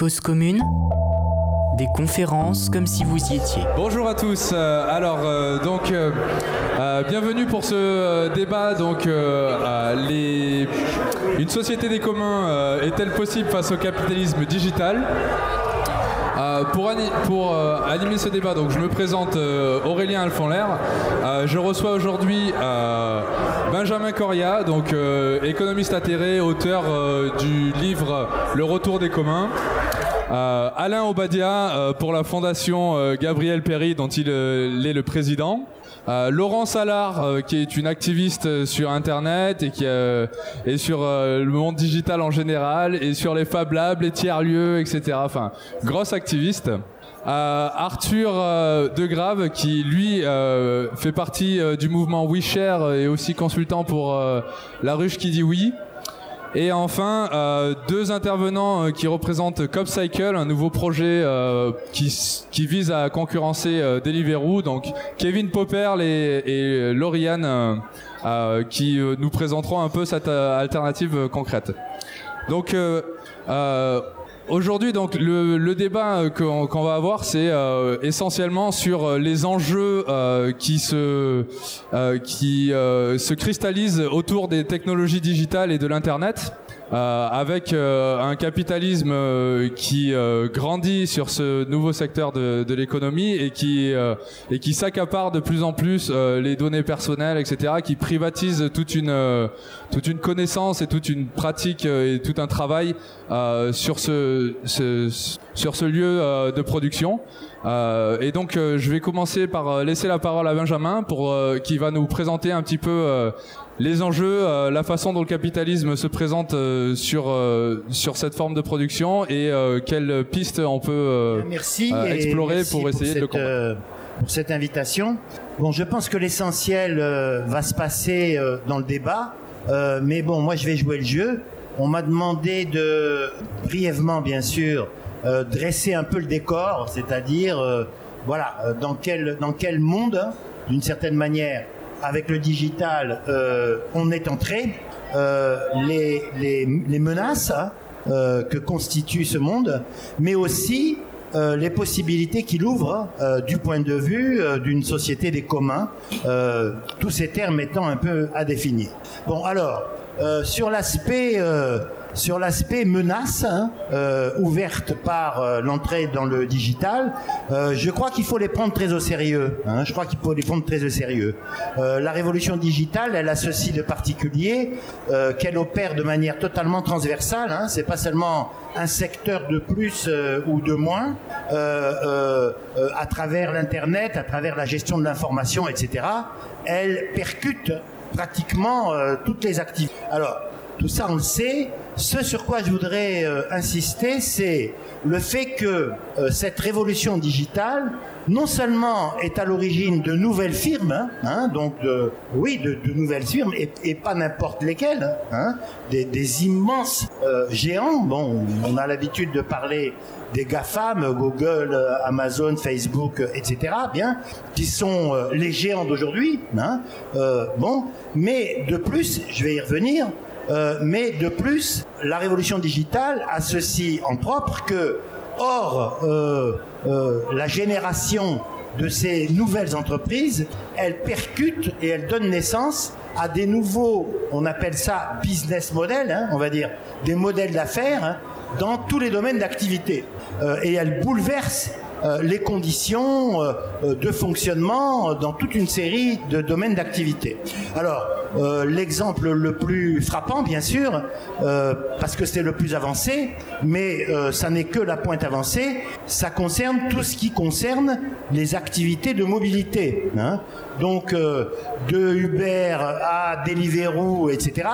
Cause commune des conférences comme si vous y étiez. Bonjour à tous. Euh, alors euh, donc euh, bienvenue pour ce débat. Donc une société des communs est-elle possible face au capitalisme digital? Pour, pour animer ce débat, donc je me présente Aurélien Alfonlair. je reçois aujourd'hui Benjamin Coria, donc économiste atterré, auteur du livre Le Retour des communs. Euh, Alain Obadia euh, pour la fondation euh, Gabriel Perry dont il est le président. Laurent Salard, qui est une activiste sur Internet et qui est sur le monde digital en général et sur les Fab Labs, les tiers-lieux, etc. Enfin, grosse activiste. Arthur De Grave, qui lui fait partie du mouvement WeShare et aussi consultant pour La Ruche qui dit oui. Et enfin, euh, deux intervenants euh, qui représentent CopCycle, un nouveau projet euh, qui, vise à concurrencer Deliveroo. Donc Kevin Popperl et, et Lauriane qui nous présenteront un peu cette alternative concrète. Donc Aujourd'hui, donc le, débat euh, qu'on va avoir, c'est euh, essentiellement sur euh, les enjeux qui se qui se cristallisent autour des technologies digitales et de l'internet. Avec un capitalisme qui grandit sur ce nouveau secteur de, de l'économie et qui et qui s'accapare de plus en plus les données personnelles, etc., qui privatise toute une toute une connaissance et toute une pratique et tout un travail sur ce, ce, sur ce lieu de production. et donc, je vais commencer par laisser la parole à Benjamin pour qui va nous présenter un petit peu les enjeux, euh, la façon dont le capitalisme se présente euh, sur euh, sur cette forme de production et quelles pistes on peut explorer pour essayer de le pour cette invitation. Bon, je pense que l'essentiel va se passer dans le débat, mais bon, moi je vais jouer le jeu. On m'a demandé de brièvement, bien sûr, dresser un peu le décor, c'est-à-dire voilà dans quel dans quel monde, d'une certaine manière, avec le digital, euh, on est entré. Euh, les, les, menaces hein, euh, que constitue ce monde, mais aussi euh, les possibilités qu'il ouvre euh, du point de vue euh, d'une société des communs, tous ces termes étant un peu à définir. Bon, alors, sur l'aspect sur l'aspect menace hein, euh, ouverte par euh, l'entrée dans le digital, euh, je crois qu'il faut les prendre très au sérieux. Hein, je crois qu'il faut les prendre très au sérieux. la révolution digitale, elle a ceci de particulier qu'elle opère de manière totalement transversale. Hein, c'est pas seulement un secteur de plus ou de moins à travers l'internet, à travers la gestion de l'information, etc. Elle percute pratiquement toutes les activités. Alors tout ça, on le sait. Ce sur quoi je voudrais euh, insister, c'est le fait que euh, cette révolution digitale, non seulement est à l'origine de nouvelles firmes, hein, hein donc de, oui, de, de, nouvelles firmes, et, et pas n'importe lesquelles, hein, des, des, immenses euh, géants. Bon, on a l'habitude de parler des GAFAM, Google, Amazon, Facebook, etc., bien, qui sont les géants d'aujourd'hui. Hein, bon, mais de plus, je vais y revenir, euh, mais de plus, la révolution digitale a ceci en propre que, or, euh, euh, la génération de ces nouvelles entreprises, elle percute et elle donne naissance à des nouveaux, on appelle ça business models, hein, on va dire, des modèles d'affaires hein, dans tous les domaines d'activité. et elle bouleverse euh, les conditions euh, euh, de fonctionnement dans toute une série de domaines d'activité. Alors, l'exemple le plus frappant, bien sûr, parce que c'est le plus avancé, mais ça n'est que la pointe avancée, ça concerne tout ce qui concerne les activités de mobilité. Hein. Donc, de Uber à Deliveroo, etc.,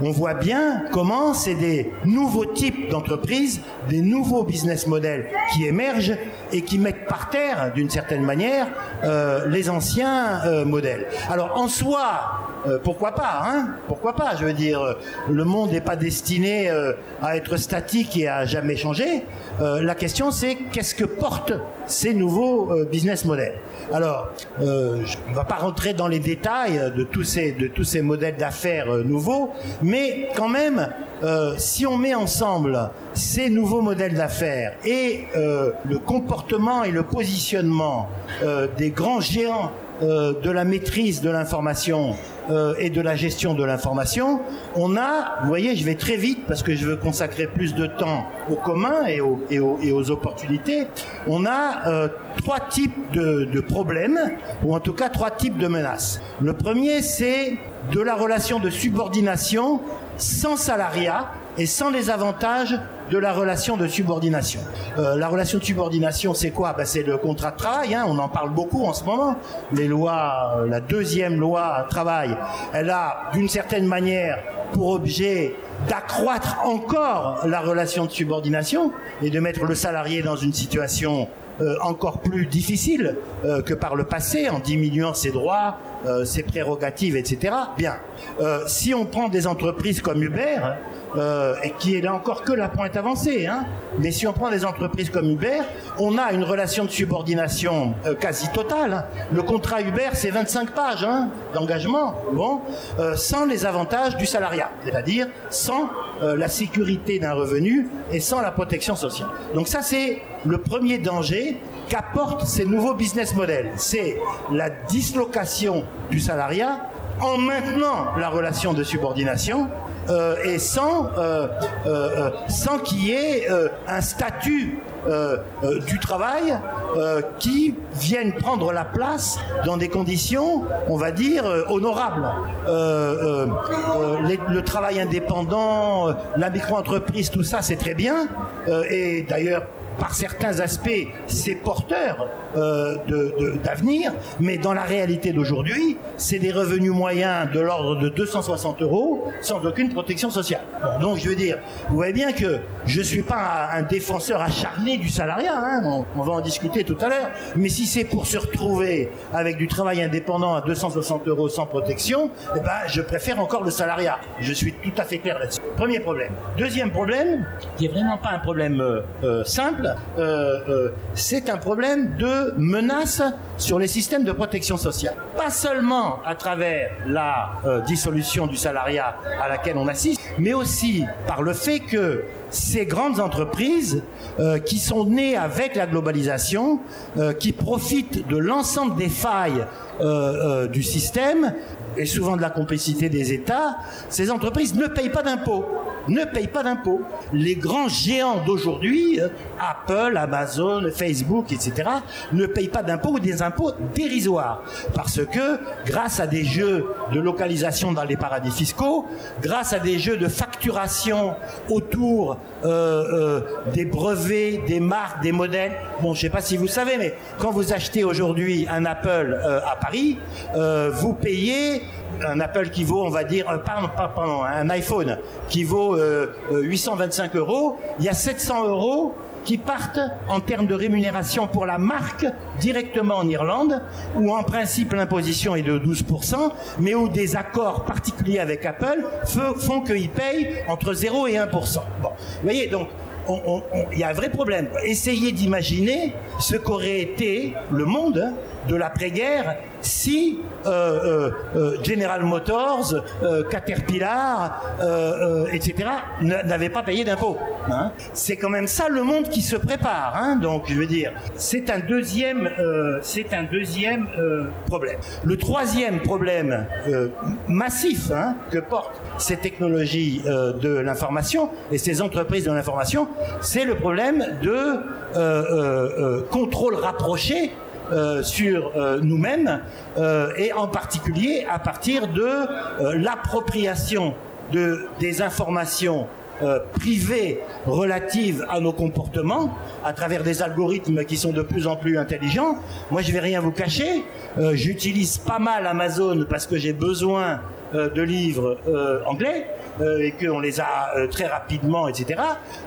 on voit bien comment c'est des nouveaux types d'entreprises, des nouveaux business models qui émergent et qui mettent par terre, d'une certaine manière, euh, les anciens euh, modèles. Alors en soi, euh, pourquoi pas, hein Pourquoi pas Je veux dire, le monde n'est pas destiné à être statique et à jamais changer. la question, c'est qu'est-ce que portent ces nouveaux business models? Alors, euh, je ne vais pas rentrer dans les détails de tous ces, de tous ces modèles d'affaires nouveaux, mais quand même, si on met ensemble ces nouveaux modèles d'affaires et le comportement et le positionnement des grands géants euh, de la maîtrise de l'information euh, et de la gestion de l'information, on a, vous voyez, je vais très vite parce que je veux consacrer plus de temps aux communs et aux, et aux, opportunités, on a euh, trois types de problèmes, ou en tout cas trois types de menaces. Le premier, c'est de la relation de subordination sans salariat et sans les avantages de la relation de subordination. Euh, la relation de subordination, c'est quoi? Ben, C'est le contrat de travail, hein, on en parle beaucoup en ce moment. Les lois, euh, la deuxième loi travail, elle a d'une certaine manière pour objet d'accroître encore la relation de subordination et de mettre le salarié dans une situation euh, encore plus difficile que par le passé, en diminuant ses droits, ses prérogatives, etc. Bien. si on prend des entreprises comme Uber, euh, et qui est là encore que la pointe avancée. Hein. Mais si on prend des entreprises comme Uber, on a une relation de subordination euh, quasi totale. Hein. Le contrat Uber, c'est 25 pages hein, d'engagement, bon, euh, sans les avantages du salariat, c'est-à-dire sans la sécurité d'un revenu et sans la protection sociale. Donc ça, c'est le premier danger qu'apportent ces nouveaux business models. C'est la dislocation du salariat en maintenant la relation de subordination euh, et sans, euh, euh, sans qu'il y ait un statut du travail qui vienne prendre la place dans des conditions, on va dire, honorables. le travail indépendant, la micro-entreprise, tout ça, c'est très bien. et d'ailleurs, par certains aspects, c'est porteur euh, d'avenir, mais dans la réalité d'aujourd'hui, c'est des revenus moyens de l'ordre de 260 euros sans aucune protection sociale. donc je veux dire, vous voyez bien que je ne suis pas un défenseur acharné du salariat, hein, on, va en discuter tout à l'heure, mais si c'est pour se retrouver avec du travail indépendant à 260 euros sans protection, eh ben, je préfère encore le salariat. Je suis tout à fait clair là-dessus. Premier problème. Deuxième problème, qui est vraiment pas un problème euh, euh, simple, c'est un problème de menace sur les systèmes de protection sociale. Pas seulement à travers la euh, dissolution du salariat à laquelle on assiste, mais aussi par le fait que ces grandes entreprises qui sont nées avec la globalisation, qui profitent de l'ensemble des failles du système, et souvent de la complicité des États, ces entreprises ne payent pas d'impôts. Ne payent pas d'impôts. Les grands géants d'aujourd'hui, euh, Apple, Amazon, Facebook, etc., ne payent pas d'impôts ou des impôts dérisoires. Parce que, grâce à des jeux de localisation dans les paradis fiscaux, grâce à des jeux de facturation autour euh, euh, des brevets, des marques, des modèles, bon, je ne sais pas si vous savez, mais quand vous achetez aujourd'hui un Apple à Paris, vous payez un Apple qui vaut, on va dire, un iPhone qui vaut 825 euh, euh, euros, il y a 700 euros qui partent en termes de rémunération pour la marque directement en Irlande, où en principe l'imposition est de 12%, mais où des accords particuliers avec Apple font qu'ils payent entre 0 et 1%. Bon, vous voyez, donc il y a un vrai problème. Essayez d'imaginer ce qu'aurait été le monde de l'après-guerre si euh, euh, euh, General Motors, Caterpillar, etc. n'avaient pas payé d'impôts. Hein. C'est quand même ça le monde qui se prépare. Hein. Donc je veux dire, c'est un deuxième, c'est un deuxième problème. Le troisième problème massif hein, que portent ces technologies de l'information et ces entreprises de l'information, c'est le problème de contrôle rapproché euh, sur euh, nous-mêmes euh, et en particulier à partir de l'appropriation de, des informations privées relatives à nos comportements à travers des algorithmes qui sont de plus en plus intelligents. Moi, je vais rien vous cacher. J'utilise pas mal Amazon parce que j'ai besoin de livres anglais et qu'on les a très rapidement, etc.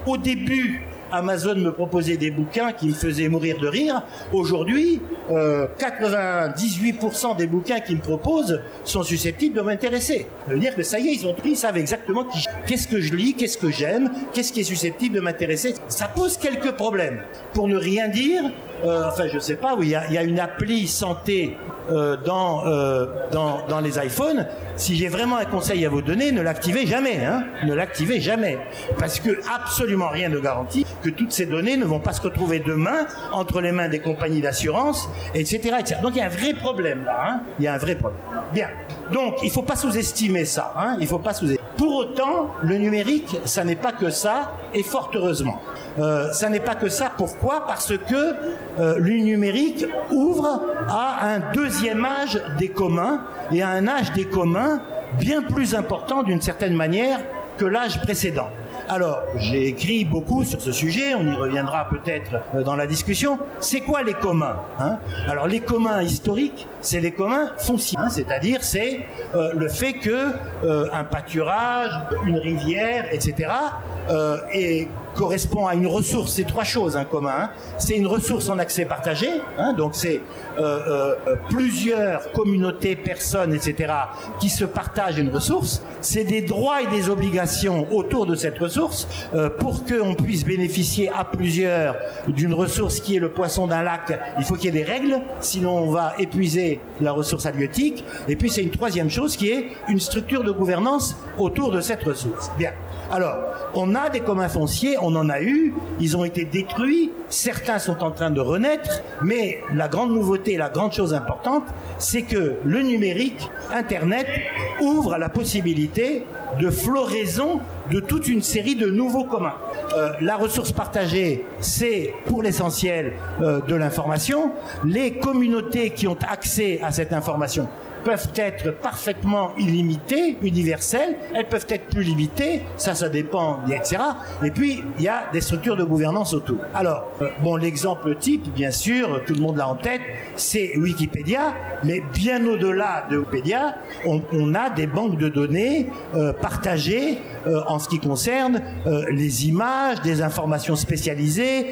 Au début, Amazon me proposait des bouquins qui me faisaient mourir de rire. Aujourd'hui, 98% des bouquins qu'ils me proposent sont susceptibles de m'intéresser. Ça veut dire que ça y est, ils ont pris, ils savent exactement qu'est-ce que je lis, qu'est-ce que j'aime, qu'est-ce qui est susceptible de m'intéresser. Ça pose quelques problèmes. Pour ne rien dire, euh, enfin je sais pas, oui, il y, a une appli santé euh, dans, euh, dans, dans les iPhones. Si j'ai vraiment un conseil à vous donner, ne l'activez jamais, hein, ne l'activez jamais, parce que absolument rien ne garantit que toutes ces données ne vont pas se retrouver demain entre les mains des compagnies d'assurance, etc., etc. Donc il y a un vrai problème là, hein, il y a un vrai problème. Bien, donc il faut pas sous-estimer ça, hein, il faut pas sous-estimer. Pour autant, le numérique, ça n'est pas que ça, et fort heureusement. Euh, ça n'est pas que ça. Pourquoi? Parce que euh, le numérique ouvre à un deuxième âge des communs et à un âge des communs bien plus important d'une certaine manière que l'âge précédent. Alors, j'ai écrit beaucoup sur ce sujet, on y reviendra peut-être euh, dans la discussion. C'est quoi les communs hein? Alors, les communs historiques, c'est les communs fonciers, hein, c'est-à-dire c'est le fait que un pâturage, une rivière, etc., est correspond à une ressource. C'est trois choses en commun. Hein. C'est une ressource en accès partagé, hein, donc c'est euh, euh, plusieurs communautés, personnes, etc., qui se partagent une ressource. C'est des droits et des obligations autour de cette ressource euh, pour qu'on puisse bénéficier à plusieurs d'une ressource qui est le poisson d'un lac. Il faut qu'il y ait des règles, sinon on va épuiser la ressource halieutique. Et puis c'est une troisième chose qui est une structure de gouvernance autour de cette ressource. Bien. Alors, on a des communs fonciers, on en a eu, ils ont été détruits, certains sont en train de renaître, mais la grande nouveauté, la grande chose importante, c'est que le numérique, Internet, ouvre la possibilité de floraison de toute une série de nouveaux communs. Euh, la ressource partagée, c'est pour l'essentiel euh, de l'information. Les communautés qui ont accès à cette information peuvent être parfaitement illimitées, universelles, elles peuvent être plus limitées, ça, ça dépend, etc. Et puis, il y a des structures de gouvernance autour. Alors, euh, bon, l'exemple type, bien sûr, tout le monde l'a en tête, c'est Wikipédia, mais bien au-delà de Wikipédia, on, a des banques de données euh, partagées euh, en ce qui concerne les images, des informations spécialisées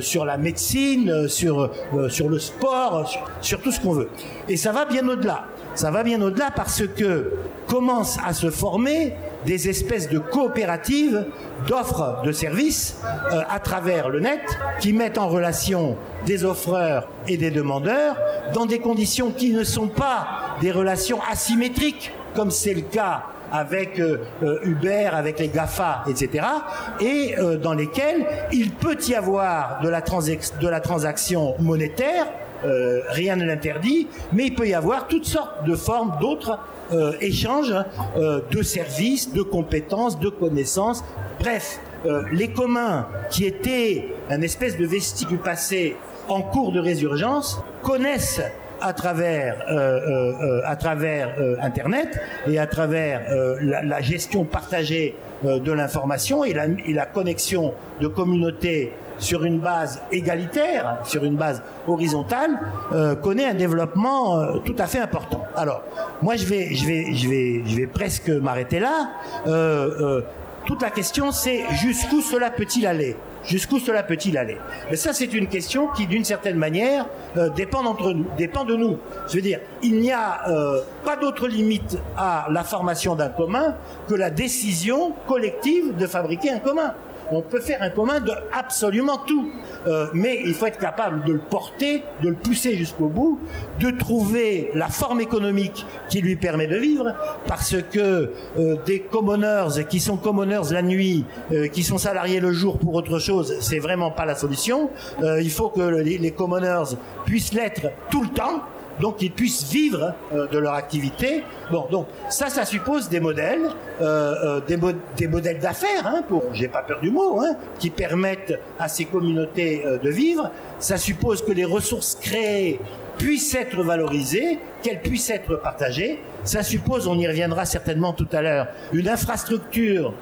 sur la médecine, sur, sur le sport, sur tout ce qu'on veut. Et ça va bien au-delà. Ça va bien au-delà parce que commencent à se former des espèces de coopératives d'offres de services euh, à travers le net qui mettent en relation des offreurs et des demandeurs dans des conditions qui ne sont pas des relations asymétriques comme c'est le cas avec euh, euh, Uber, avec les GAFA, etc., et dans lesquelles il peut y avoir de la, de la transaction monétaire euh, rien ne l'interdit, mais il peut y avoir toutes sortes de formes d'autres euh, échanges euh, de services, de compétences, de connaissances. Bref, les communs qui étaient un espèce de vestige du passé en cours de résurgence connaissent à travers, à travers Internet et à travers la, gestion partagée de l'information et la, et la connexion de communautés sur une base égalitaire, sur une base horizontale, euh, connaît un développement euh, tout à fait important. Alors, moi, je vais, je vais, je vais, je vais presque m'arrêter là. Euh, toute la question, c'est jusqu'où cela peut-il aller? Jusqu'où cela peut-il aller? Mais ça, c'est une question qui, d'une certaine manière, dépend d'entre nous, dépend de nous. Je veux dire, il n'y a pas d'autre limite à la formation d'un commun que la décision collective de fabriquer un commun on peut faire un commun de absolument tout. Euh, mais il faut être capable de le porter, de le pousser jusqu'au bout, de trouver la forme économique qui lui permet de vivre, parce que euh, des commoners qui sont commoners la nuit, euh, qui sont salariés le jour pour autre chose, c'est vraiment pas la solution. il faut que les commoners puissent l'être tout le temps donc qu'ils puissent vivre euh, de leur activité. Bon, donc ça, ça suppose des modèles, euh, euh, des, modèles d'affaires, hein, j'ai pas peur du mot, hein, qui permettent à ces communautés de vivre. Ça suppose que les ressources créées puissent être valorisées, qu'elles puissent être partagées. Ça suppose, on y reviendra certainement tout à l'heure, une infrastructure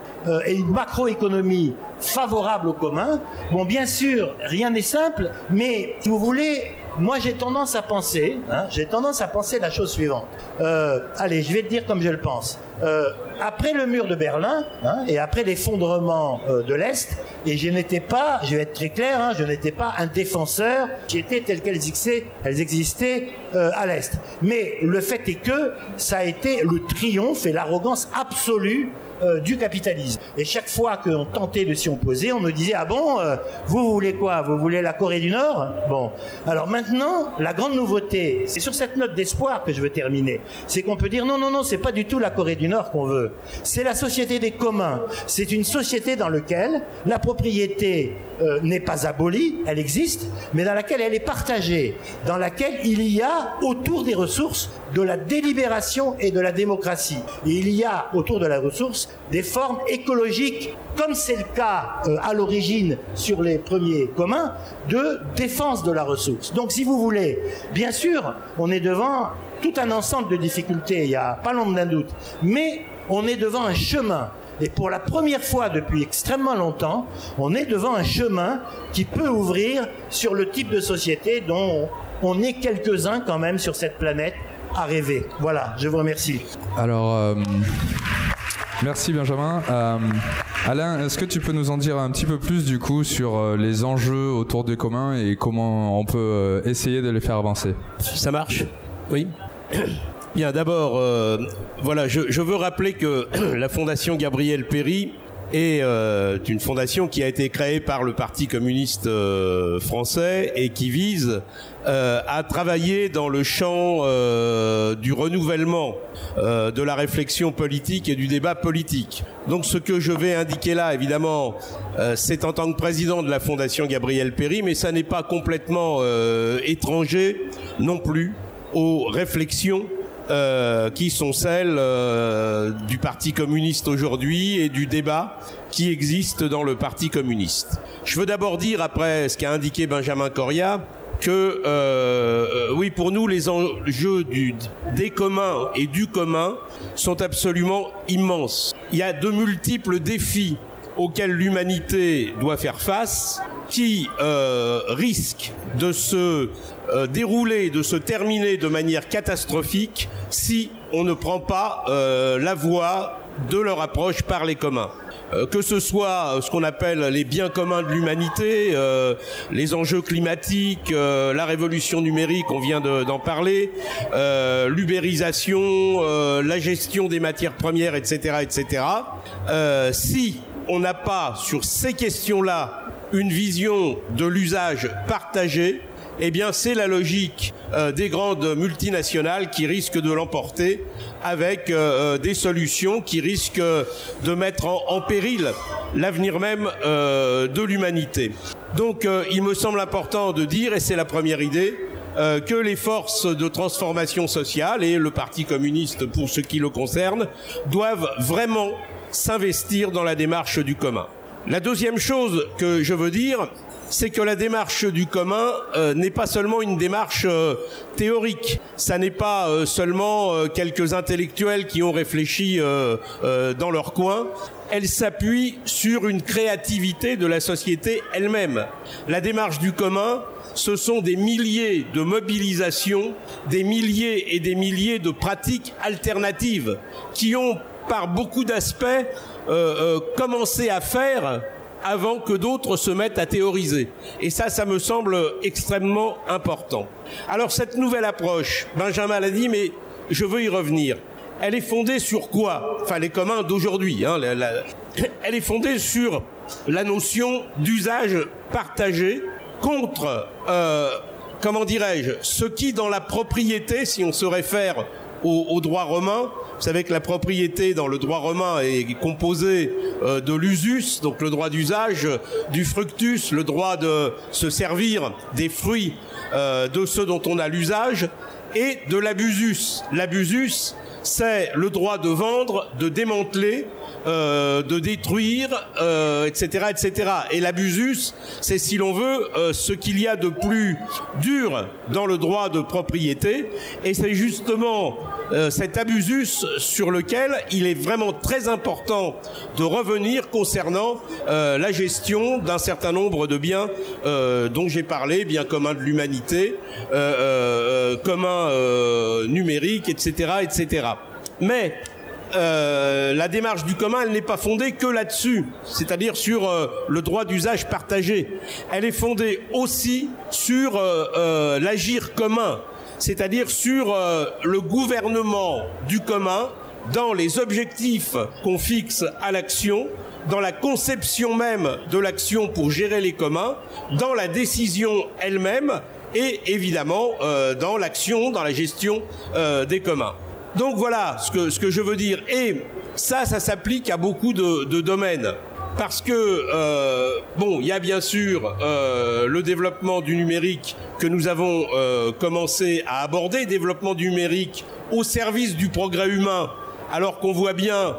et une macroéconomie favorable au commun. Bon, bien sûr, rien n'est simple, mais si vous voulez, moi j'ai tendance à penser, hein, j'ai tendance à penser la chose suivante. Euh, allez, je vais te dire comme je le pense. Euh, après le mur de Berlin hein, et après l'effondrement euh, de l'Est, Et je n'étais pas, je vais être très clair, hein, je n'étais pas un défenseur qui était telles qu'elles existaient, elles existaient à l'Est. Mais le fait est que ça a été le triomphe et l'arrogance absolue euh, du capitalisme. Et chaque fois qu'on tentait de s'y opposer, on nous disait ah bon, euh, vous voulez quoi? Vous voulez la Corée du Nord? Bon. Alors maintenant, la grande nouveauté, c'est sur cette note d'espoir que je veux terminer, c'est qu'on peut dire non non non, c'est pas du tout la Corée du Nord qu'on veut. C'est la société des communs. C'est une société dans laquelle la propriété euh, n'est pas abolie, elle existe, mais dans laquelle elle est partagée, dans laquelle il y a autour des ressources de la délibération et de la démocratie. Et il y a autour de la ressource des formes écologiques, comme c'est le cas euh, à l'origine sur les premiers communs, de défense de la ressource. Donc si vous voulez, bien sûr, on est devant tout un ensemble de difficultés, il n'y a pas l'ombre d'un doute, mais on est devant un chemin. Et pour la première fois depuis extrêmement longtemps, on est devant un chemin qui peut ouvrir sur le type de société dont on est quelques-uns quand même sur cette planète à rêver. Voilà, je vous remercie. Alors, euh, merci Benjamin. Euh, Alain, est-ce que tu peux nous en dire un petit peu plus du coup sur euh, les enjeux autour des communs et comment on peut essayer de les faire avancer? Ça marche? Oui. Bien, d'abord, voilà, je, je, veux rappeler que la Fondation Gabriel Péry est euh, une fondation qui a été créée par le Parti communiste euh, français et qui vise euh, à travailler dans le champ du renouvellement de la réflexion politique et du débat politique. Donc ce que je vais indiquer là, évidemment, c'est en tant que président de la Fondation Gabriel Péry, mais ça n'est pas complètement étranger non plus aux réflexions euh, qui sont celles euh, du Parti communiste aujourd'hui et du débat qui existe dans le Parti communiste. Je veux d'abord dire, après ce qu'a indiqué Benjamin Coria, que euh, oui, pour nous, les enjeux du, des communs et du commun sont absolument immenses. Il y a de multiples défis auxquels l'humanité doit faire face qui euh, risquent de se euh, dérouler, de se terminer de manière catastrophique si on ne prend pas euh, la voie de leur approche par les communs. Euh, que ce soit ce qu'on appelle les biens communs de l'humanité, les enjeux climatiques, la révolution numérique, on vient d'en parler, l'ubérisation, la gestion des matières premières, etc., etc. si on n'a pas sur ces questions-là une vision de l'usage partagé, eh bien c'est la logique euh, des grandes multinationales qui risquent de l'emporter avec euh, euh, des solutions qui risquent de mettre en, péril l'avenir même de l'humanité. Donc il me semble important de dire, et c'est la première idée, que les forces de transformation sociale et le Parti communiste pour ce qui le concerne doivent vraiment s'investir dans la démarche du commun. La deuxième chose que je veux dire, c'est que la démarche du commun euh, n'est pas seulement une démarche euh, théorique. Ça n'est pas euh, seulement quelques intellectuels qui ont réfléchi dans leur coin. Elle s'appuie sur une créativité de la société elle-même. La démarche du commun, ce sont des milliers de mobilisations, des milliers et des milliers de pratiques alternatives qui ont, par beaucoup d'aspects, commencé à faire avant que d'autres se mettent à théoriser. Et ça, ça me semble extrêmement important. Alors cette nouvelle approche, Benjamin l'a dit, mais je veux y revenir. Elle est fondée sur quoi? Enfin, les communs d'aujourd'hui. Hein, Elle est fondée sur la notion d'usage partagé contre, euh, comment dirais-je, ce qui dans la propriété, si on se réfère au, au droit romain, vous savez que la propriété dans le droit romain est composée euh, de l'usus, donc le droit d'usage, du fructus, le droit de se servir des fruits euh, de ceux dont on a l'usage, et de l'abusus. L'abusus, c'est le droit de vendre, de démanteler, euh, de détruire, euh, etc., etc. Et l'abusus, c'est si l'on veut euh, ce qu'il y a de plus dur dans le droit de propriété, et c'est justement cet abusus sur lequel il est vraiment très important de revenir concernant la gestion d'un certain nombre de biens dont j'ai parlé, biens communs de l'humanité, communs numériques, etc., etc. Mais euh, la démarche du commun, elle n'est pas fondée que là-dessus, c'est-à-dire sur euh, le droit d'usage partagé. Elle est fondée aussi sur euh, l'agir commun, c'est-à-dire sur le gouvernement du commun dans les objectifs qu'on fixe à l'action, dans la conception même de l'action pour gérer les communs, dans la décision elle-même et évidemment dans l'action, dans la gestion des communs. Donc voilà ce que, je veux dire. Et ça, ça s'applique à beaucoup de, domaines. Parce que, euh, bon, il y a bien sûr euh, le développement du numérique que nous avons euh, commencé à aborder, développement du numérique au service du progrès humain, alors qu'on voit bien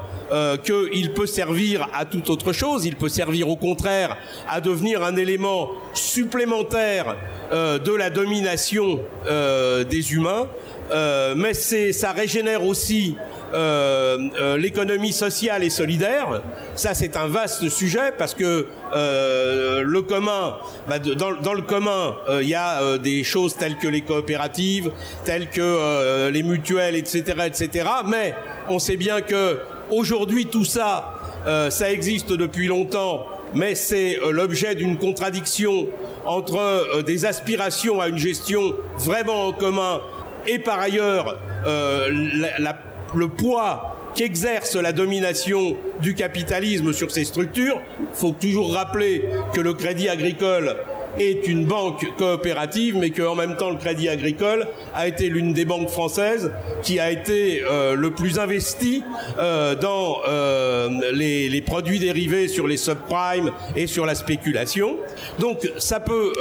qu'il peut servir à toute autre chose, il peut servir au contraire à devenir un élément supplémentaire de la domination des humains. Euh, mais ça régénère aussi euh, euh, l'économie sociale et solidaire. Ça, c'est un vaste sujet parce que le commun, bah, dans, dans, le commun, il y a des choses telles que les coopératives, telles que les mutuelles, etc., etc. Mais on sait bien que aujourd'hui, tout ça, ça existe depuis longtemps mais c'est l'objet d'une contradiction entre des aspirations à une gestion vraiment en commun et par ailleurs euh, le poids qu'exerce la domination du capitalisme sur ces structures. Il faut toujours rappeler que le crédit agricole est une banque coopérative, mais qu'en même temps, le Crédit Agricole a été l'une des banques françaises qui a été euh, le plus investi euh, dans euh, les, les, produits dérivés sur les subprimes et sur la spéculation. Donc, ça peut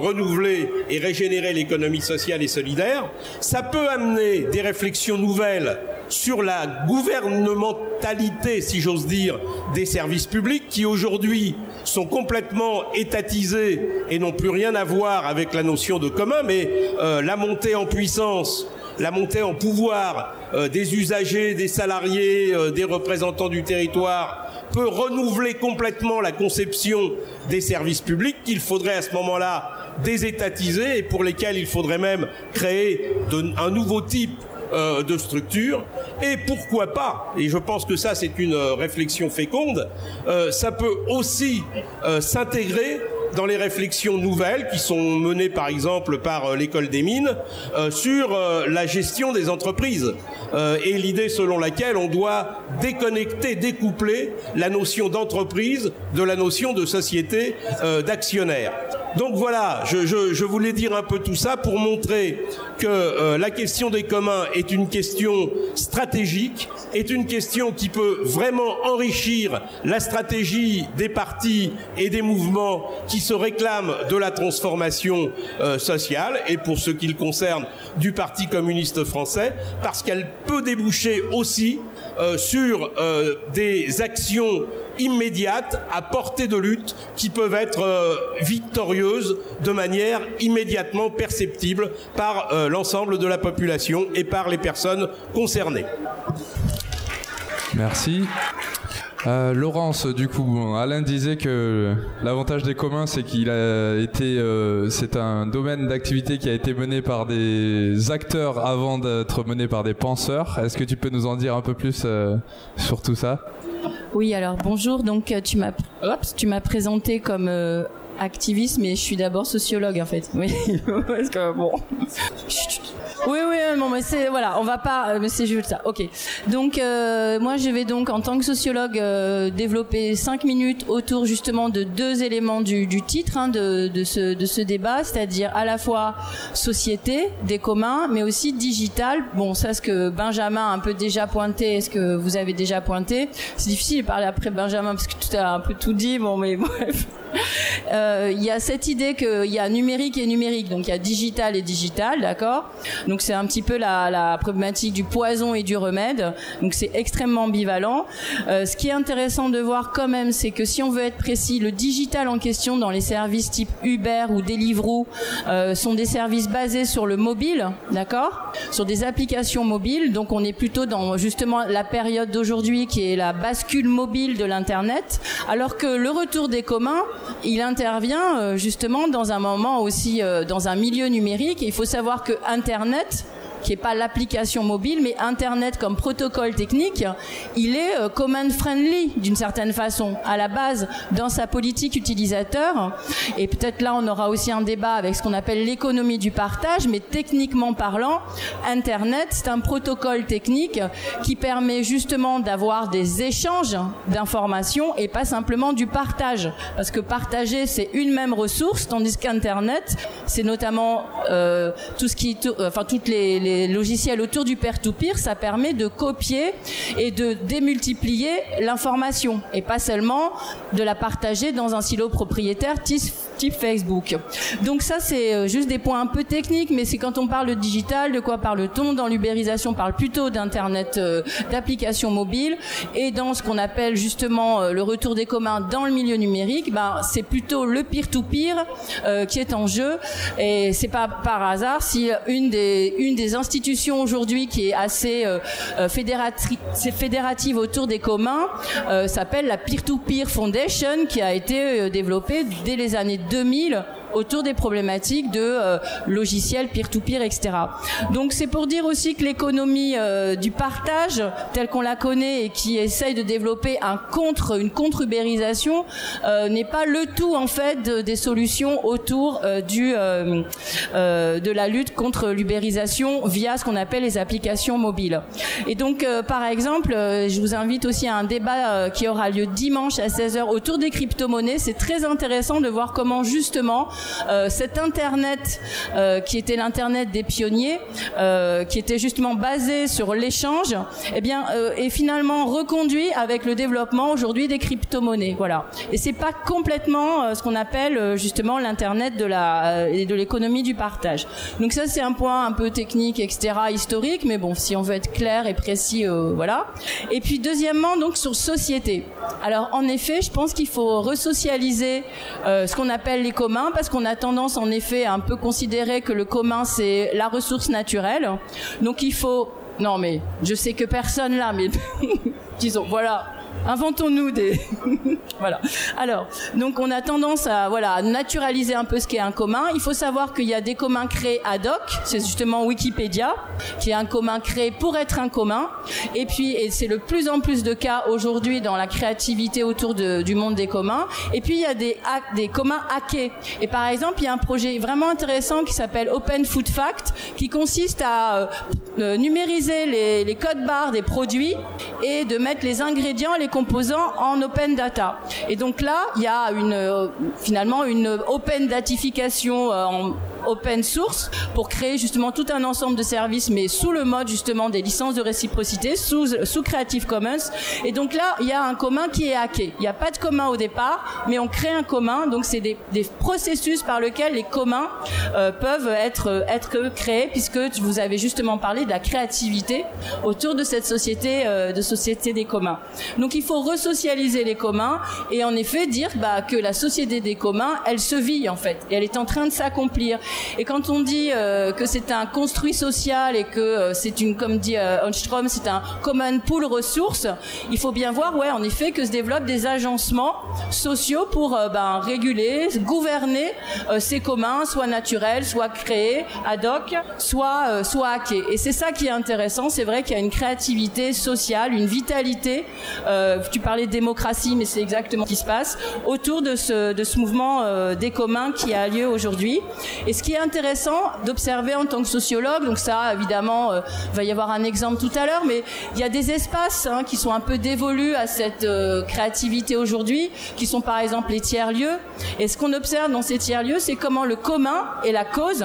renouveler et régénérer l'économie sociale et solidaire. Ça peut amener des réflexions nouvelles sur la gouvernementalité, si j'ose dire, des services publics qui aujourd'hui sont complètement étatisés et n'ont plus rien à voir avec la notion de commun, mais euh, la montée en puissance la montée en pouvoir euh, des usagers, des salariés, euh, des représentants du territoire peut renouveler complètement la conception des services publics qu'il faudrait à ce moment-là désétatiser et pour lesquels il faudrait même créer un nouveau type euh, de structure. Et pourquoi pas, et je pense que ça c'est une euh, réflexion féconde, euh, ça peut aussi s'intégrer dans les réflexions nouvelles qui sont menées par exemple par l'école des mines sur la gestion des entreprises et l'idée selon laquelle on doit déconnecter, découpler la notion d'entreprise de la notion de société d'actionnaire. Donc voilà, je, voulais dire un peu tout ça pour montrer que euh, la question des communs est une question stratégique, est une question qui peut vraiment enrichir la stratégie des partis et des mouvements qui se réclament de la transformation euh, sociale et pour ce qui le concerne du Parti communiste français, parce qu'elle peut déboucher aussi euh, sur des actions immédiates à portée de lutte qui peuvent être euh, victorieuses de manière immédiatement perceptible par euh, l'ensemble de la population et par les personnes concernées. Merci. Euh, Laurence, du coup, Alain disait que l'avantage des communs, c'est qu'il a été, c'est un domaine d'activité qui a été mené par des acteurs avant d'être mené par des penseurs. Est-ce que tu peux nous en dire un peu plus sur tout ça? Oui, alors bonjour. Donc tu m'as, tu m'as présenté comme euh, activiste, mais je suis d'abord sociologue en fait. Oui, parce que bon. Oui, oui, bon, mais c'est voilà, on va pas, euh, mais c'est juste ça. Ok. Donc euh, moi, je vais donc en tant que sociologue euh, développer cinq minutes autour justement de deux éléments du, du titre hein, de, de, ce de ce débat, c'est-à-dire à la fois société des communs, mais aussi digital. Bon, ça, ce que Benjamin a un peu déjà pointé, est-ce que vous avez déjà pointé C'est difficile de parler après Benjamin parce que tout a un peu tout dit. Bon, mais bref. Euh, il y a cette idée qu'il y a numérique et numérique, donc il y a digital et digital, d'accord? Donc c'est un petit peu la, problématique du poison et du remède, donc c'est extrêmement ambivalent. Euh, ce qui est intéressant de voir quand même, c'est que si on veut être précis, le digital en question dans les services type Uber ou Deliveroo euh, sont des services basés sur le mobile, d'accord? Sur des applications mobiles, donc on est plutôt dans justement la période d'aujourd'hui qui est la bascule mobile de l'Internet, alors que le retour des communs, il intervient euh, justement dans un moment aussi dans un milieu numérique. Et il faut savoir que Internet it? Qui est pas l'application mobile, mais Internet comme protocole technique, il est euh, command friendly d'une certaine façon à la base dans sa politique utilisateur. Et peut-être là, on aura aussi un débat avec ce qu'on appelle l'économie du partage, mais techniquement parlant, Internet, c'est un protocole technique qui permet justement d'avoir des échanges d'informations et pas simplement du partage. Parce que partager, c'est une même ressource, tandis qu'Internet, c'est notamment euh, tout ce qui, enfin, toutes les logiciels autour du peer-to-peer, ça permet de copier et de démultiplier l'information et pas seulement de la partager dans un silo propriétaire type Facebook. Donc ça, c'est euh, juste des points un peu techniques, mais c'est quand on parle de digital, de quoi parle-t-on Dans l'ubérisation, on parle plutôt d'Internet, euh, d'applications mobiles, et dans ce qu'on appelle justement euh, le retour des communs dans le milieu numérique, ben, c'est plutôt le peer-to-peer qui est en jeu, et c'est pas par hasard si une des institutions aujourd'hui qui est assez fédérative autour des communs s'appelle la Peer-to-Peer Foundation, qui a été développée dès les années 2000 autour des problématiques de euh, logiciels peer-to-peer, etc. Donc c'est pour dire aussi que l'économie euh, du partage, telle qu'on la connaît et qui essaye de développer un contre, une contre-ubérisation, euh, n'est pas le tout en fait de, des solutions autour du de la lutte contre l'ubérisation via ce qu'on appelle les applications mobiles. Et donc par exemple, je vous invite aussi à un débat qui aura lieu dimanche à 16h autour des crypto-monnaies. C'est très intéressant de voir comment justement euh, cet Internet euh, qui était l'Internet des pionniers, euh, qui était justement basé sur l'échange, eh bien, est finalement reconduit avec le développement aujourd'hui des crypto-monnaies. Voilà. Et c'est pas complètement ce qu'on appelle justement l'Internet de la de l'économie du partage. Donc ça, c'est un point un peu technique, etc., historique, mais bon, si on veut être clair et précis, voilà. Et puis deuxièmement, donc sur société. Alors en effet, je pense qu'il faut resocialiser ce qu'on appelle les communs parce qu'on a tendance en effet à un peu considérer que le commun c'est la ressource naturelle. Donc il faut non mais je sais que personne là mais disons voilà Inventons-nous des. voilà. Alors, donc on a tendance à voilà naturaliser un peu ce qu'est un commun. Il faut savoir qu'il y a des communs créés ad hoc. C'est justement Wikipédia qui est un commun créé pour être un commun. Et puis, et c'est le plus en plus de cas aujourd'hui dans la créativité autour du monde des communs. Et puis il y a des des communs hackés. Et par exemple, il y a un projet vraiment intéressant qui s'appelle Open Food Fact, qui consiste à euh, euh, numériser les, les codes barres des produits et de mettre les ingrédients, les composants en open data. Et donc là, il y a une, euh, finalement une open datification euh, en open source pour créer justement tout un ensemble de services, mais sous le mode justement des licences de réciprocité, sous, sous Creative Commons. Et donc là, il y a un commun qui est hacké. Il n'y a pas de commun au départ, mais on crée un commun. Donc c'est des, des, processus par lesquels les communs euh, peuvent être, être créés, puisque vous avez justement parlé de la créativité autour de cette société, euh, de société des communs. Donc il faut resocialiser les communs et en effet dire bah, que la société des communs, elle se vit en fait, et elle est en train de s'accomplir. Et quand on dit euh, que c'est un construit social et que euh, c'est une, comme dit euh, Onstrom, c'est un common pool ressources, il faut bien voir, ouais, en effet, que se développent des agencements sociaux pour ben, réguler, gouverner ces communs, soit naturels, soit créés ad hoc, soit soit hackés. Et c'est ça qui est intéressant. C'est vrai qu'il y a une créativité sociale, une vitalité. tu parlais de démocratie, mais c'est exactement ce qui se passe autour de ce mouvement des communs qui a lieu aujourd'hui. Ce qui est intéressant d'observer en tant que sociologue, donc ça évidemment, euh, va y avoir un exemple tout à l'heure, mais il y a des espaces hein, qui sont un peu dévolus à cette euh, créativité aujourd'hui, qui sont par exemple les tiers-lieux. Et ce qu'on observe dans ces tiers-lieux, c'est comment le commun et la cause,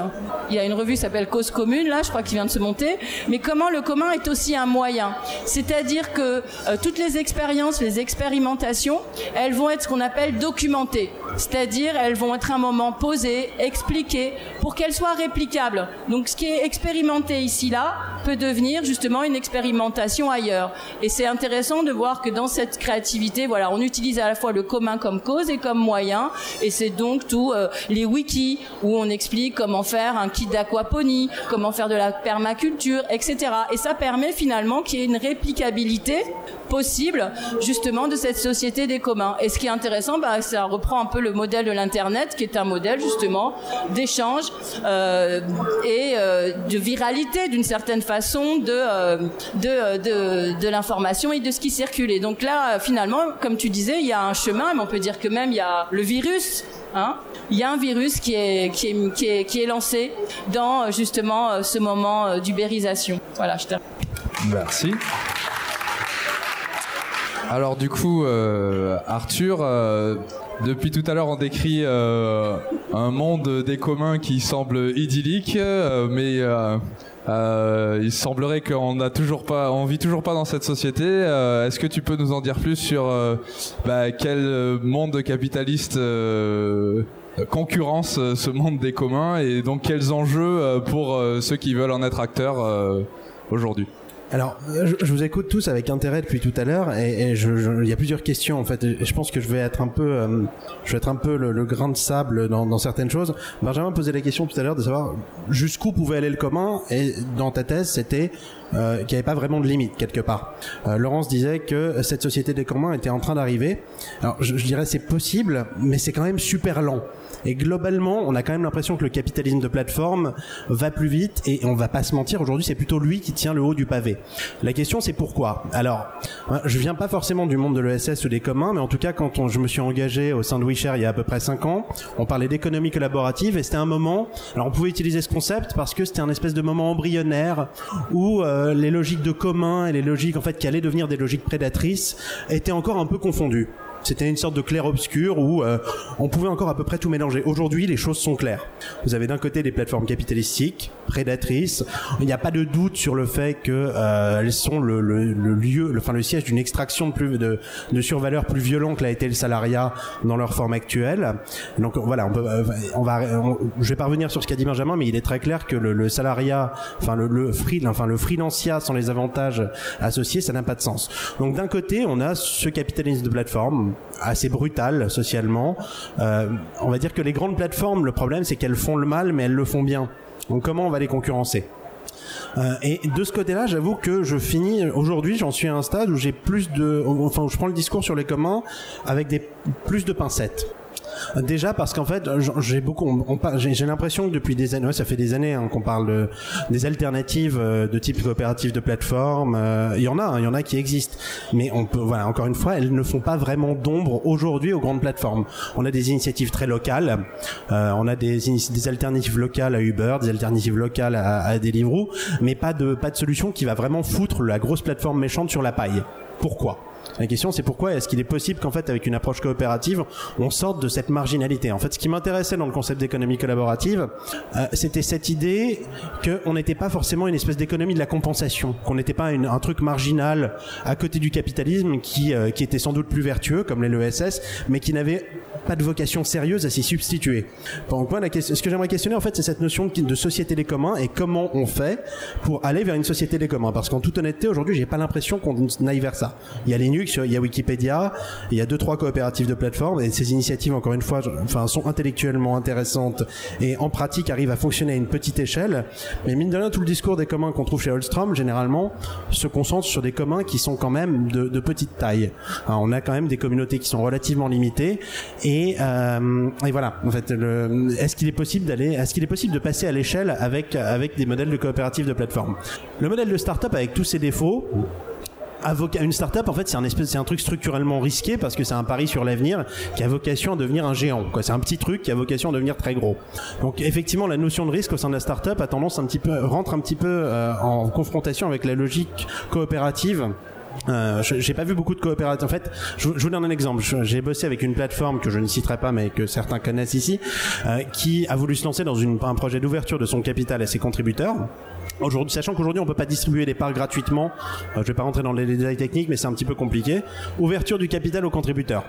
il y a une revue qui s'appelle Cause commune, là je crois qu'il vient de se monter, mais comment le commun est aussi un moyen. C'est-à-dire que euh, toutes les expériences, les expérimentations, elles vont être ce qu'on appelle documentées. C'est-à-dire elles vont être un moment posé, expliqué, pour qu'elle soit réplicable. Donc ce qui est expérimenté ici là peut devenir justement une expérimentation ailleurs. Et c'est intéressant de voir que dans cette créativité, voilà, on utilise à la fois le commun comme cause et comme moyen. Et c'est donc tout euh, les wikis où on explique comment faire un kit d'aquaponie, comment faire de la permaculture, etc. Et ça permet finalement qu'il y ait une réplicabilité possible justement de cette société des communs. Et ce qui est intéressant, bah, ça reprend un peu le modèle de l'internet, qui est un modèle justement d'échange d'échange et de viralité d'une certaine façon de, de, de, de l'information et de ce qui circule. Et donc là, finalement, comme tu disais, il y a un chemin, mais on peut dire que même il y a le virus Hein il y a un virus qui est, qui est, qui est, lancé dans justement ce moment d'ubérisation. Voilà, je termine. Merci. Alors du coup, euh, Arthur, euh, depuis tout à l'heure, on décrit euh, un monde des communs qui semble idyllique, mais il semblerait qu'on n'a toujours pas, on vit toujours pas dans cette société. Est-ce que tu peux nous en dire plus sur bah, quel monde capitaliste concurrence ce monde des communs et donc quels enjeux pour ceux qui veulent en être acteurs aujourd'hui? Alors, je, vous écoute tous avec intérêt depuis tout à l'heure, et, il y a plusieurs questions en fait. Et je pense que je vais être un peu, euh, je vais être un peu le, grain de sable dans, certaines choses. Benjamin posait la question tout à l'heure de savoir jusqu'où pouvait aller le commun, et dans ta thèse, c'était euh, qu'il n'y avait pas vraiment de limite quelque part. Euh, Laurence disait que cette société des communs était en train d'arriver. Alors, je, je dirais c'est possible, mais c'est quand même super lent. Et globalement, on a quand même l'impression que le capitalisme de plateforme va plus vite et on va pas se mentir, aujourd'hui c'est plutôt lui qui tient le haut du pavé. La question c'est pourquoi? Alors, hein, je viens pas forcément du monde de l'ESS ou des communs, mais en tout cas quand je me suis engagé au sein de WeShare il y a à peu près 5 ans, on parlait d'économie collaborative et c'était un moment, alors on pouvait utiliser ce concept parce que c'était un espèce de moment embryonnaire où euh, les logiques de commun et les logiques en fait qui allaient devenir des logiques prédatrices étaient encore un peu confondues. C'était une sorte de clair-obscur où euh, on pouvait encore à peu près tout mélanger. Aujourd'hui, les choses sont claires. Vous avez d'un côté des plateformes capitalistiques, prédatrices. Il n'y a pas de doute sur le fait qu'elles euh, sont le, le, le, lieu, le, enfin le siège d'une extraction de, plus, de, de survaleur plus violent que l'a été le salariat dans leur forme actuelle. Donc voilà, on, peut, euh, on va, je vais pas revenir sur ce qu'a dit Benjamin, mais il est très clair que le, salariat, enfin le, le free, enfin le freelancia sans les avantages associés, ça n'a pas de sens. Donc d'un côté, on a ce capitalisme de plateforme assez brutal socialement. Euh, on va dire que les grandes plateformes, le problème c'est qu'elles font le mal, mais elles le font bien. Donc comment on va les concurrencer? Euh, et de ce côté-là, j'avoue que je finis aujourd'hui, j'en suis à un stade où j'ai plus de, enfin, je prends le discours sur les communs avec plus de pincettes. Déjà parce qu'en fait, j'ai beaucoup, j'ai l'impression que depuis des années, ça fait des années hein, qu'on parle de, des alternatives euh, de type coopérative de plateforme. Euh, il y en a, hein, il y en a qui existent, mais on peut, voilà, encore une fois, elles ne font pas vraiment d'ombre aujourd'hui aux grandes plateformes. On a des initiatives très locales, euh, on a des, des alternatives locales à Uber, des alternatives locales à, à Deliveroo, mais pas de pas de solution qui va vraiment foutre la grosse plateforme méchante sur la paille. Pourquoi? La question, c'est pourquoi est-ce qu'il est possible qu'en fait, avec une approche coopérative, on sorte de cette marginalité? En fait, ce qui m'intéressait dans le concept d'économie collaborative, euh, c'était cette idée qu'on n'était pas forcément une espèce d'économie de la compensation, qu'on n'était pas un truc marginal à côté du capitalisme qui, euh, était sans doute plus vertueux, comme l'ESS, mais qui n'avait pas de vocation sérieuse à s'y substituer. Donc moi, la question, ce que j'aimerais questionner, en fait, c'est cette notion de société des communs et comment on fait pour aller vers une société des communs. Parce qu'en toute honnêteté, aujourd'hui, j'ai pas l'impression qu'on aille vers ça. Il y a Linux, il y a Wikipédia, il y a deux trois coopératives de plateforme et ces initiatives encore une fois enfin sont intellectuellement intéressantes et en pratique arrivent à fonctionner à une petite échelle. Mais mine de rien tout le discours des communs qu'on trouve chez Holstrom généralement se concentre sur des communs qui sont quand même de, petite taille. On a quand même des communautés qui sont relativement limitées et, euh, et voilà. En fait est-ce qu'il est possible d'aller est-ce qu'il est possible de passer à l'échelle avec avec des modèles de coopératives de plateforme le modèle de start-up avec tous ses défauts une startup, en fait, c'est un espèce, c'est un truc structurellement risqué parce que c'est un pari sur l'avenir qui a vocation à devenir un géant. Quoi, c'est un petit truc qui a vocation à devenir très gros. Donc, effectivement, la notion de risque au sein de la startup a tendance un petit peu rentre un petit peu euh, en confrontation avec la logique coopérative. Euh, j'ai pas vu beaucoup de coopératives. En fait, je, je, vous donne un exemple. J'ai bossé avec une plateforme que je ne citerai pas, mais que certains connaissent ici, euh, qui a voulu se lancer dans une, un projet d'ouverture de son capital à ses contributeurs. Aujourd'hui, sachant qu'aujourd'hui on peut pas distribuer des parts gratuitement, euh, je vais pas rentrer dans les détails techniques, mais c'est un petit peu compliqué. Ouverture du capital aux contributeurs.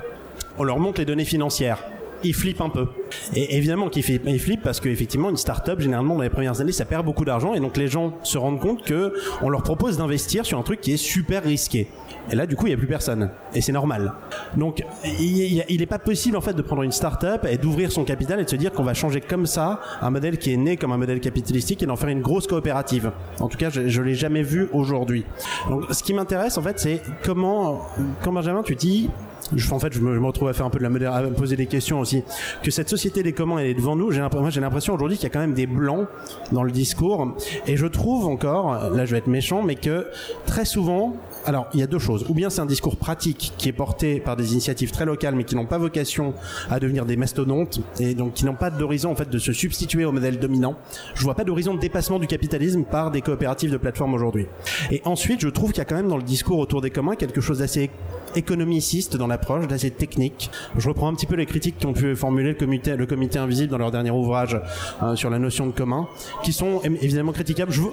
On leur montre les données financières ils flippent un peu. Et évidemment qu'ils flippent parce qu'effectivement, une start-up, généralement, dans les premières années, ça perd beaucoup d'argent et donc les gens se rendent compte que on leur propose d'investir sur un truc qui est super risqué. Et là, du coup, il n'y a plus personne. Et c'est normal. Donc, il n'est pas possible, en fait, de prendre une start-up et d'ouvrir son capital et de se dire qu'on va changer comme ça un modèle qui est né comme un modèle capitalistique et d'en faire une grosse coopérative. En tout cas, je, ne l'ai jamais vu aujourd'hui. Donc, ce qui m'intéresse, en fait, c'est comment, quand Benjamin, tu dis, je, en fait, je me, retrouve à faire un peu de la à poser des questions aussi aussi, que cette société des communs elle est devant nous. J'ai moi j'ai l'impression aujourd'hui qu'il y a quand même des blancs dans le discours, et je trouve encore, là je vais être méchant, mais que très souvent, alors il y a deux choses. Ou bien c'est un discours pratique qui est porté par des initiatives très locales, mais qui n'ont pas vocation à devenir des mastodontes, et donc qui n'ont pas d'horizon en fait de se substituer au modèle dominant. Je vois pas d'horizon de dépassement du capitalisme par des coopératives de plateforme aujourd'hui. Et ensuite, je trouve qu'il y a quand même dans le discours autour des communs quelque chose d'assez économiciste dans l'approche, d'assez technique. Je reprends un petit peu les critiques qu'ont pu formuler le comité, le comité invisible dans leur dernier ouvrage euh, sur la notion de commun, qui sont évidemment critiquables. Je vous,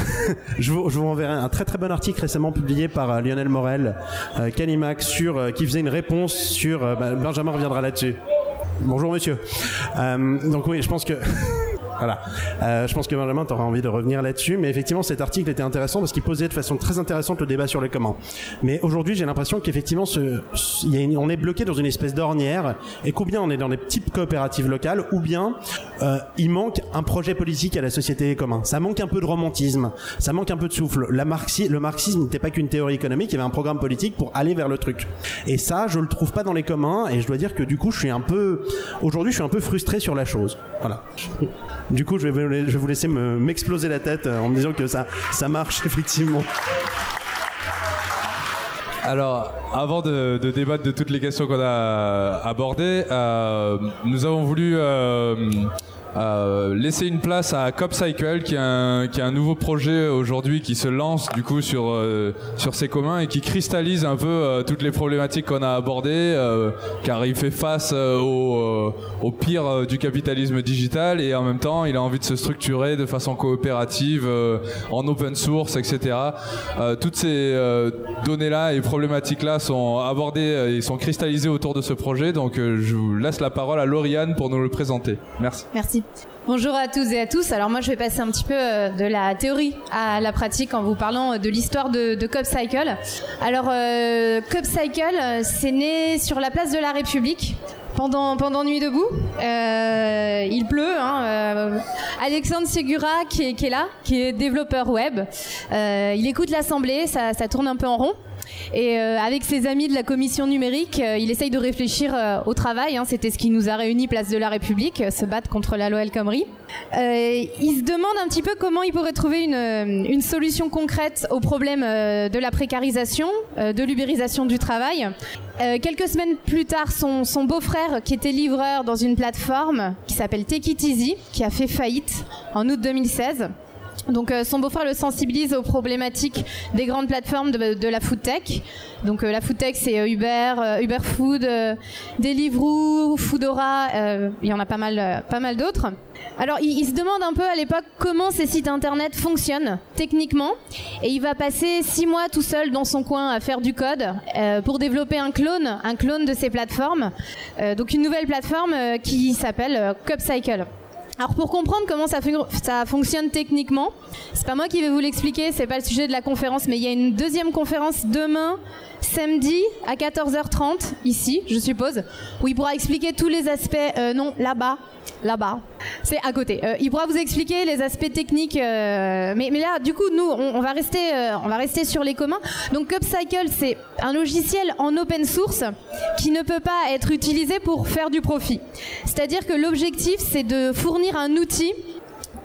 je vous, je vous un très très bon article récemment publié par euh, Lionel Morel, euh, Calimax, sur, euh, qui faisait une réponse sur, bah, Benjamin reviendra là-dessus. Bonjour monsieur. Donc oui, je pense que Voilà. Euh, je pense que Benjamin, tu auras envie de revenir là-dessus. Mais effectivement, cet article était intéressant parce qu'il posait de façon très intéressante le débat sur les comment. Mais aujourd'hui, j'ai l'impression qu'effectivement, on est bloqué dans une espèce d'ornière. Et combien on est dans des petites coopératives locales, ou bien euh, il manque un projet politique à la société des communs. Ça manque un peu de romantisme. Ça manque un peu de souffle. Le marxisme n'était pas qu'une théorie économique, il y avait un programme politique pour aller vers le truc. Et ça, je le trouve pas dans les communs. Et je dois dire que du coup, je suis un peu, aujourd'hui, je suis un peu frustré sur la chose. Voilà. Du coup, je vais, vous- laisser me- m'exploser la tête euh, en me disant que ça, marche effectivement. Alors, avant de, de débattre de toutes les questions qu'on a abordées, euh, nous avons voulu euh, euh, laisser une place à CopCycle, qui est un, qui est un nouveau projet aujourd'hui qui se lance du coup sur, euh, sur ces communs et qui cristallise un peu euh, toutes les problématiques qu'on a abordées, euh, car il fait face euh, au, euh, au pire du capitalisme digital et en même temps il a envie de se structurer de façon coopérative, en open source, etc. Toutes ces euh, données-là et problématiques-là sont abordées et sont cristallisées autour de ce projet, donc je vous laisse la parole à Lauriane pour nous le présenter. Merci. Bonjour à tous et à tous. Alors moi je vais passer un petit peu euh, de la théorie à la pratique en vous parlant euh, de l'histoire de, de CopCycle. Alors euh, CopCycle, euh, c'est né sur la place de la République. Pendant, pendant Nuit debout, il pleut. Hein, Alexandre Segura qui est, là, qui est développeur web, il écoute l'assemblée, ça tourne un peu en rond. Et euh, avec ses amis de la commission numérique, euh, il essaye de réfléchir euh, au travail. hein. C'était ce qui nous a réunis place de la République, se battre contre la loi El Khomri. Il se demande un petit peu comment il pourrait trouver une, solution concrète au problème de la précarisation, de l'ubérisation du travail. Quelques semaines plus tard, son, beau-frère, qui était livreur dans une plateforme qui s'appelle Easy, qui a fait faillite en août 2016. Donc euh, son beau-frère le sensibilise aux problématiques des grandes plateformes de, la food tech. Donc euh, la food tech c'est euh, Uber, euh, Uber Food, euh, Deliveroo, Foodora, euh, il y en a pas mal, pas mal d'autres. Alors il, il se demande un peu à l'époque comment ces sites internet fonctionnent techniquement et il va passer six mois tout seul dans son coin à faire du code pour développer un clone, un clone de ces plateformes. Donc une nouvelle plateforme qui s'appelle CupCycle. Alors pour comprendre comment ça, fonctionne techniquement, c'est pas moi qui vais vous l'expliquer, c'est pas le sujet de la conférence, mais il y a une deuxième conférence demain, samedi à 14h30 ici, je suppose, où il pourra expliquer tous les aspects. euh, non, là-bas, là-bas, c'est à côté. Euh, il pourra vous expliquer les aspects techniques, euh, mais, là, du coup, nous, on, on va rester, euh, on va rester sur les communs. Donc Upcycle, c'est un logiciel en open source qui ne peut pas être utilisé pour faire du profit. C'est-à-dire que l'objectif, c'est de fournir un outil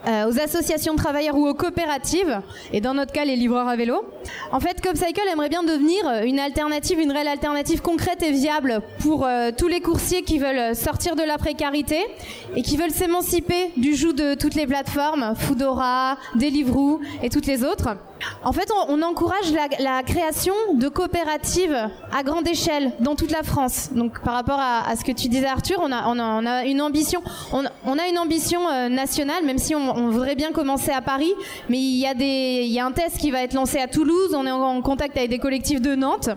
euh, aux associations de travailleurs ou aux coopératives, et dans notre cas les livreurs à vélo. En fait, CopCycle aimerait bien devenir euh, une alternative, une réelle alternative concrète et viable pour euh, tous les coursiers qui veulent sortir de la précarité et qui veulent s'émanciper du joug de toutes les plateformes, Foodora, Deliveroo et toutes les autres. En fait, on, encourage la, création de coopératives à grande échelle dans toute la France. Donc, par rapport à, ce que tu disais, Arthur, on a, une ambition, on, a une ambition euh, nationale, même si on, voudrait bien commencer à Paris. Mais il y a un test qui va être lancé à Toulouse. On est en, contact avec des collectifs de Nantes.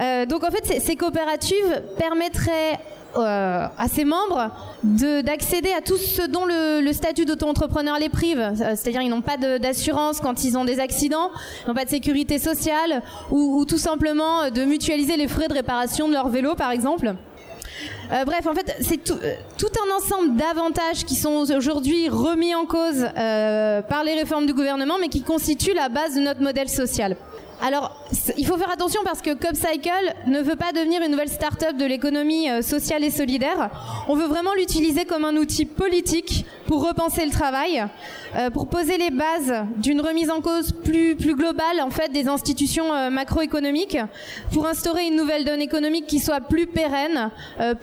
Euh, donc, en fait, ces coopératives permettraient euh, à ses membres de- d'accéder à tout ce dont le, statut d'auto-entrepreneur les prive. Euh, C'est-à-dire ils n'ont pas d'assurance quand ils ont des accidents, ils n'ont pas de sécurité sociale ou, ou tout simplement euh, de mutualiser les frais de réparation de leur vélo par exemple. Bref, en fait, c'est tout, un ensemble d'avantages qui sont aujourd'hui remis en cause par les réformes du gouvernement, mais qui constituent la base de notre modèle social. Alors, il faut faire attention parce que CopCycle ne veut pas devenir une nouvelle start-up de l'économie euh, sociale et solidaire. On veut vraiment l'utiliser comme un outil politique pour repenser le travail, euh, pour poser les bases d'une remise en cause plus, plus globale en fait des institutions euh, macroéconomiques, pour instaurer une nouvelle donne économique qui soit plus pérenne,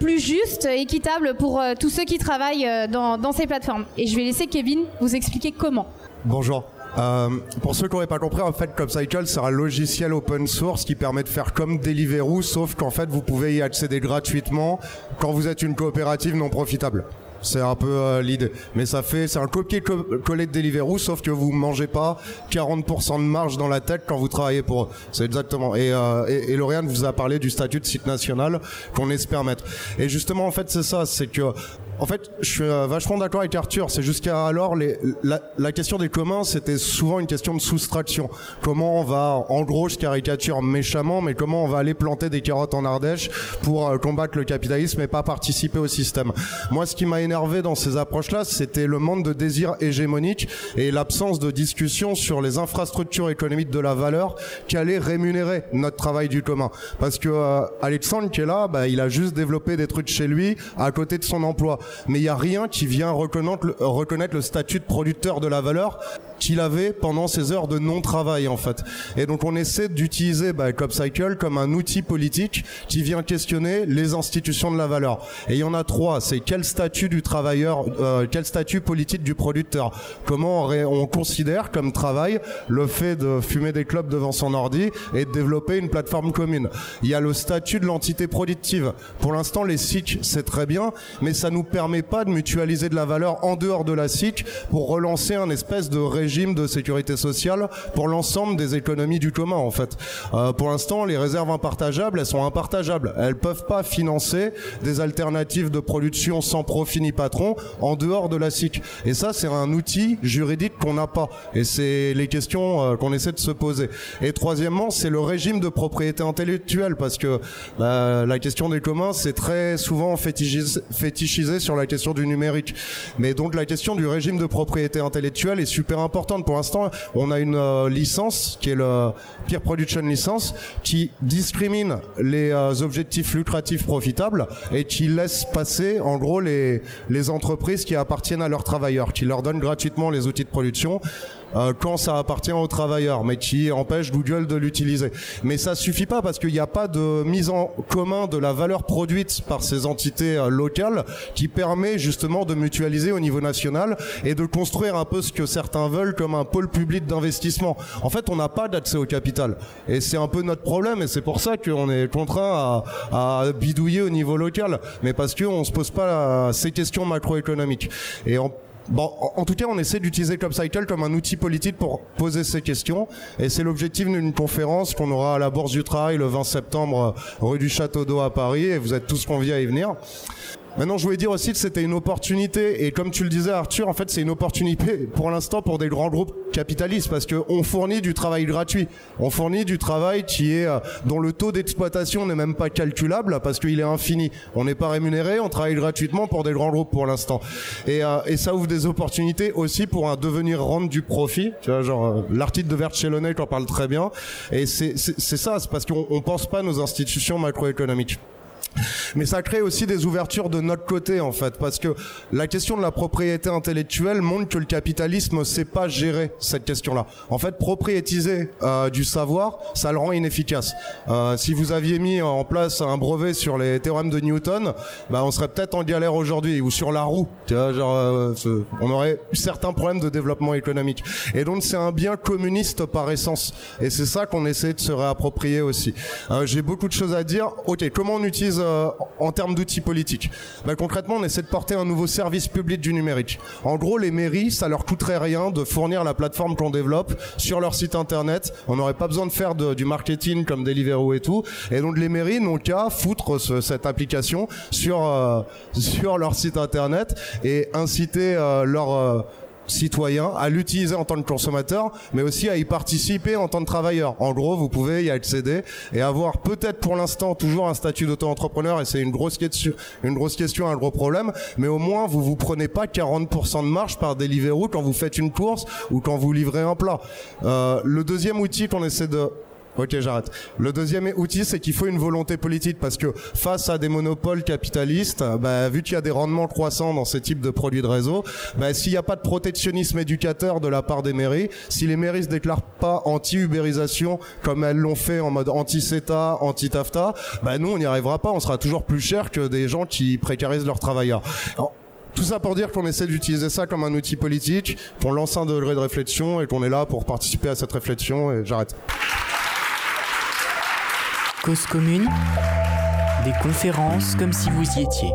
plus juste, équitable pour tous ceux qui travaillent dans, dans ces plateformes. Et je vais laisser Kevin vous expliquer comment. Bonjour. Euh, pour ceux qui n'auraient pas compris, en fait, CopCycle, c'est un logiciel open source qui permet de faire comme Deliveroo, sauf qu'en fait, vous pouvez y accéder gratuitement quand vous êtes une coopérative non profitable. C'est un peu euh, l'idée. Mais ça fait, c'est un copier-coller de Deliveroo, sauf que vous mangez pas 40% de marge dans la tête quand vous travaillez pour eux. C'est exactement. Et, euh, Lauriane vous a parlé du statut de site national qu'on espère mettre. Et justement, en fait, c'est ça, c'est que en fait, je suis euh, vachement d'accord avec Arthur. C'est jusqu'à alors les, la, la question des communs, c'était souvent une question de soustraction. Comment on va, en gros, je caricature méchamment, mais comment on va aller planter des carottes en Ardèche pour euh, combattre le capitalisme et pas participer au système. Moi, ce qui m'a énervé dans ces approches-là, c'était le manque de désir hégémonique et l'absence de discussion sur les infrastructures économiques de la valeur qui allaient rémunérer notre travail du commun. Parce que euh, Alexandre qui est là, bah, il a juste développé des trucs chez lui à côté de son emploi mais il n'y a rien qui vient reconnaître le, reconnaître le statut de producteur de la valeur qu'il avait pendant ses heures de non-travail en fait. Et donc on essaie d'utiliser bah, CopCycle comme un outil politique qui vient questionner les institutions de la valeur. Et il y en a trois. C'est quel statut du travailleur, euh, quel statut politique du producteur? Comment on, considère comme travail le fait de fumer des clopes devant son ordi et de développer une plateforme commune? Il y a le statut de l'entité productive. Pour l'instant, les SIC, c'est très bien, mais ça nous permet pas de mutualiser de la valeur en dehors de la SIC pour relancer un espèce de régime de sécurité sociale pour l'ensemble des économies du commun, en fait. Euh, pour l'instant, les réserves impartageables, elles sont impartageables. Elles peuvent pas financer des alternatives de production sans profit ni patron en dehors de la SIC. Et ça, c'est un outil juridique qu'on n'a pas. Et c'est les questions euh, qu'on essaie de se poser. Et troisièmement, c'est le régime de propriété intellectuelle, parce que bah, la question des communs, c'est très souvent fétichisé, fétichisé sur la question du numérique. Mais donc la question du régime de propriété intellectuelle est super importante. Pour l'instant, on a une euh, licence qui est le Peer Production License qui discrimine les euh, objectifs lucratifs profitables et qui laisse passer en gros les, les entreprises qui appartiennent à leurs travailleurs, qui leur donnent gratuitement les outils de production euh, quand ça appartient aux travailleurs, mais qui empêche Google de l'utiliser. Mais ça suffit pas parce qu'il n'y a pas de mise en commun de la valeur produite par ces entités euh, locales qui permet justement de mutualiser au niveau national et de construire un peu ce que certains veulent comme un pôle public d'investissement. En fait, on n'a pas d'accès au capital et c'est un peu notre problème et c'est pour ça qu'on est contraint à, à bidouiller au niveau local, mais parce qu'on se pose pas euh, ces questions macroéconomiques. Et en Bon, en tout cas, on essaie d'utiliser ClubCycle comme un outil politique pour poser ces questions. Et c'est l'objectif d'une conférence qu'on aura à la Bourse du Travail le 20 septembre, euh, rue du Château d'Eau à Paris. Et vous êtes tous conviés à y venir. Maintenant, je voulais dire aussi que c'était une opportunité, et comme tu le disais, Arthur, en fait, c'est une opportunité pour l'instant pour des grands groupes capitalistes, parce qu'on fournit du travail gratuit. On fournit du travail qui est euh, dont le taux d'exploitation n'est même pas calculable, parce qu'il est infini. On n'est pas rémunéré, on travaille gratuitement pour des grands groupes pour l'instant. Et, euh, et ça ouvre des opportunités aussi pour un devenir rendre du profit. Tu vois, genre euh, l'article de Vert Chelonnet en parle très bien. Et c'est ça, c'est parce qu'on on pense pas nos institutions macroéconomiques. Mais ça crée aussi des ouvertures de notre côté en fait, parce que la question de la propriété intellectuelle montre que le capitalisme ne sait pas gérer cette question-là. En fait, propriétiser euh, du savoir, ça le rend inefficace. Euh, si vous aviez mis en place un brevet sur les théorèmes de Newton, bah, on serait peut-être en galère aujourd'hui, ou sur la roue. Tu vois, genre, euh, on aurait certains problèmes de développement économique. Et donc c'est un bien communiste par essence. Et c'est ça qu'on essaie de se réapproprier aussi. Euh, J'ai beaucoup de choses à dire. Ok, comment on utilise euh, en termes d'outils politiques bah, Concrètement, on essaie de porter un nouveau service public du numérique. En gros, les mairies, ça leur coûterait rien de fournir la plateforme qu'on développe sur leur site internet. On n'aurait pas besoin de faire du marketing comme Deliveroo et tout. Et donc les mairies n'ont qu'à foutre ce- cette application sur euh, sur leur site internet et inciter euh, leurs citoyens à l'utiliser en tant que consommateur, mais aussi à y participer en tant que travailleur. En gros, vous pouvez y accéder et avoir peut-être pour l'instant toujours un statut d'auto-entrepreneur et c'est une grosse question, une grosse question, un gros problème, mais au moins vous vous prenez pas 40% de marge par Deliveroo quand vous faites une course ou quand vous livrez un plat. Euh, le deuxième outil qu'on essaie de Ok, j'arrête. Le deuxième outil, c'est qu'il faut une volonté politique parce que face à des monopoles capitalistes, bah, vu qu'il y a des rendements croissants dans ces types de produits de réseau, bah, s'il n'y a pas de protectionnisme éducateur de la part des mairies, si les mairies se déclarent pas anti-ubérisation comme elles l'ont fait en mode anti-CETA, anti-TAFTA, bah, nous, on n'y arrivera pas. On sera toujours plus cher que des gens qui précarisent leurs travailleurs. Alors, tout ça pour dire qu'on essaie d'utiliser ça comme un outil politique, qu'on lance un degré de réflexion et qu'on est là pour participer à cette réflexion et j'arrête. Des conférences comme si vous y étiez.